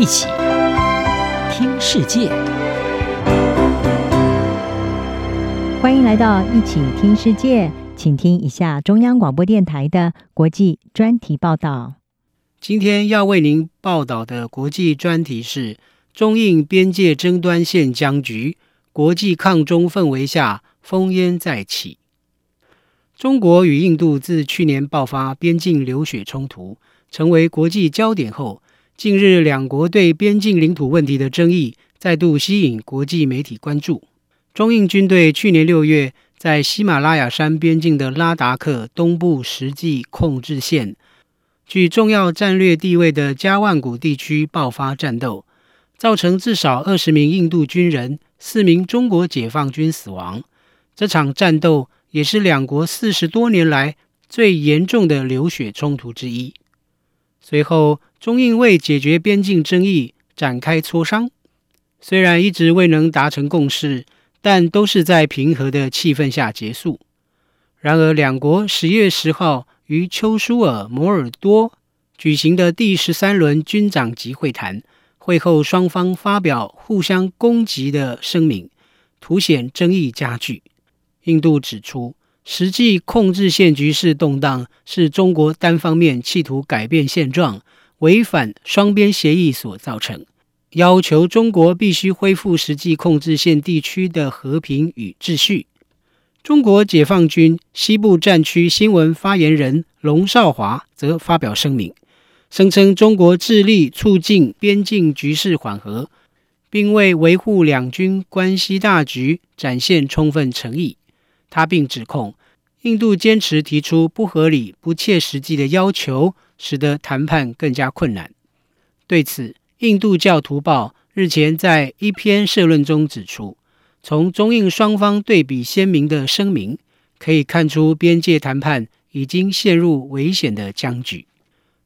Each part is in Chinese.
一起听世界，欢迎来到一起听世界，请听一下中央广播电台的国际专题报道。今天要为您报道的国际专题是中印边界争端现僵局，国际抗中氛围下烽烟再起。中国与印度自去年爆发边境流血冲突，成为国际焦点后，近日两国对边境领土问题的争议再度吸引国际媒体关注。中印军队去年六月在喜马拉雅山边境的拉达克东部实际控制线，具重要战略地位的加万古地区爆发战斗，造成至少二十名印度军人、四名中国解放军死亡。这场战斗，也是两国四十多年来最严重的流血冲突之一。随后，中印为解决边境争议展开磋商，虽然一直未能达成共识，但都是在平和的气氛下结束。然而，两国十月十号于丘苏尔摩尔多举行的第十三轮军长级会谈，会后双方发表互相攻击的声明，凸显争议加剧。印度指出，实际控制线局势动荡是中国单方面企图改变现状、违反双边协议所造成，要求中国必须恢复实际控制线地区的和平与秩序。中国解放军西部战区新闻发言人龙少华则发表声明，声称中国致力促进边境局势缓和，并为维护两军关系大局展现充分诚意。他并指控印度坚持提出不合理、不切实际的要求，使得谈判更加困难。对此，印度教徒报日前在一篇社论中指出，从中印双方对比鲜明的声明可以看出，边界谈判已经陷入危险的僵局。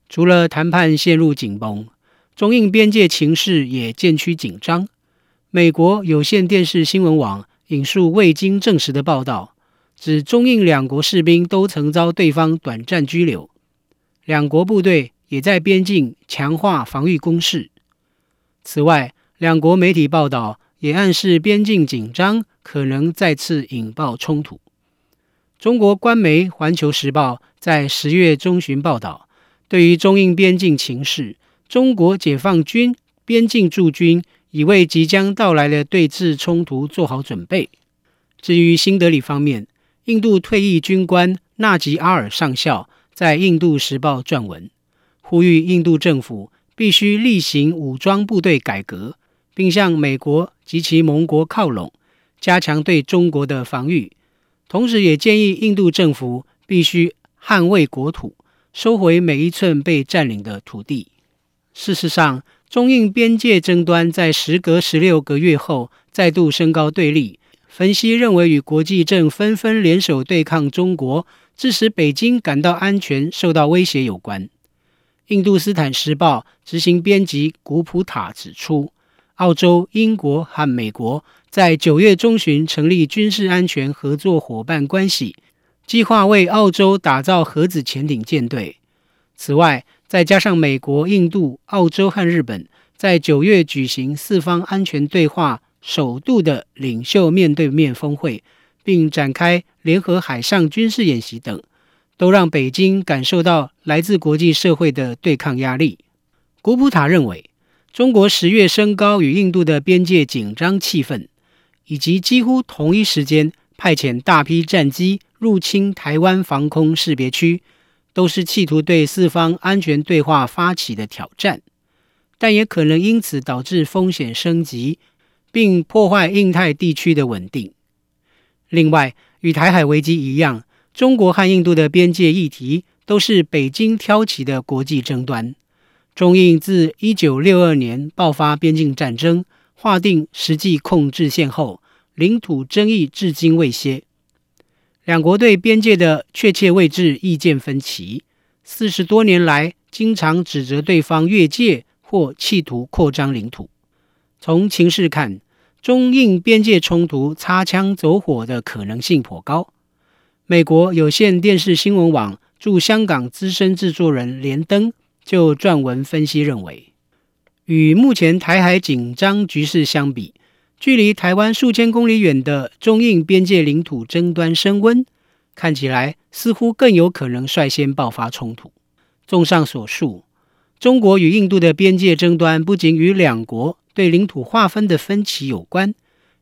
除了谈判陷入紧绷，中印边界情势也渐趋紧张。美国有线电视新闻网引述未经证实的报道。指中印两国士兵都曾遭对方短暂拘留，两国部队也在边境强化防御工事。此外，两国媒体报道也暗示边境紧张可能再次引爆冲突。中国官媒《环球时报》在十月中旬报道，对于中印边境情势，中国解放军边境驻军已为即将到来的对峙冲突做好准备。至于新德里方面，印度退役军官纳吉阿尔上校在《印度时报》撰文，呼吁印度政府必须厉行武装部队改革，并向美国及其盟国靠拢，加强对中国的防御。同时，也建议印度政府必须捍卫国土，收回每一寸被占领的土地。事实上，中印边界争端在时隔十六个月后再度升高对立。分析认为，与国际正纷纷联手对抗中国，致使北京感到安全受到威胁有关。印度斯坦时报执行编辑古普塔指出，澳洲、英国和美国在九月中旬成立军事安全合作伙伴关系，计划为澳洲打造核子潜艇舰队。此外，再加上美国、印度、澳洲和日本在九月举行四方安全对话。首度的领袖面对面峰会，并展开联合海上军事演习等，都让北京感受到来自国际社会的对抗压力。古普塔认为，中国十月升高与印度的边界紧张气氛，以及几乎同一时间派遣大批战机入侵台湾防空识别区，都是企图对四方安全对话发起的挑战，但也可能因此导致风险升级。并破坏印太地区的稳定。另外，与台海危机一样，中国和印度的边界议题都是北京挑起的国际争端。中印自一九六二年爆发边境战争，划定实际控制线后，领土争议至今未歇。两国对边界的确切位置意见分歧，四十多年来经常指责对方越界或企图扩张领土。从情势看，中印边界冲突擦枪走火的可能性颇高。美国有线电视新闻网驻香港资深制作人连登就撰文分析认为，与目前台海紧张局势相比，距离台湾数千公里远的中印边界领土争端升温，看起来似乎更有可能率先爆发冲突。综上所述，中国与印度的边界争端不仅与两国对领土划分的分歧有关，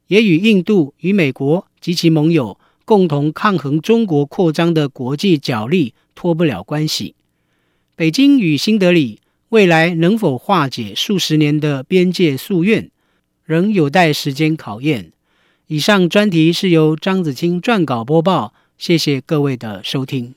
也与印度与美国及其盟友共同抗衡中国扩张的国际角力脱不了关系。北京与新德里未来能否化解数十年的边界夙愿，仍有待时间考验。以上专题是由张子清撰稿播报，谢谢各位的收听。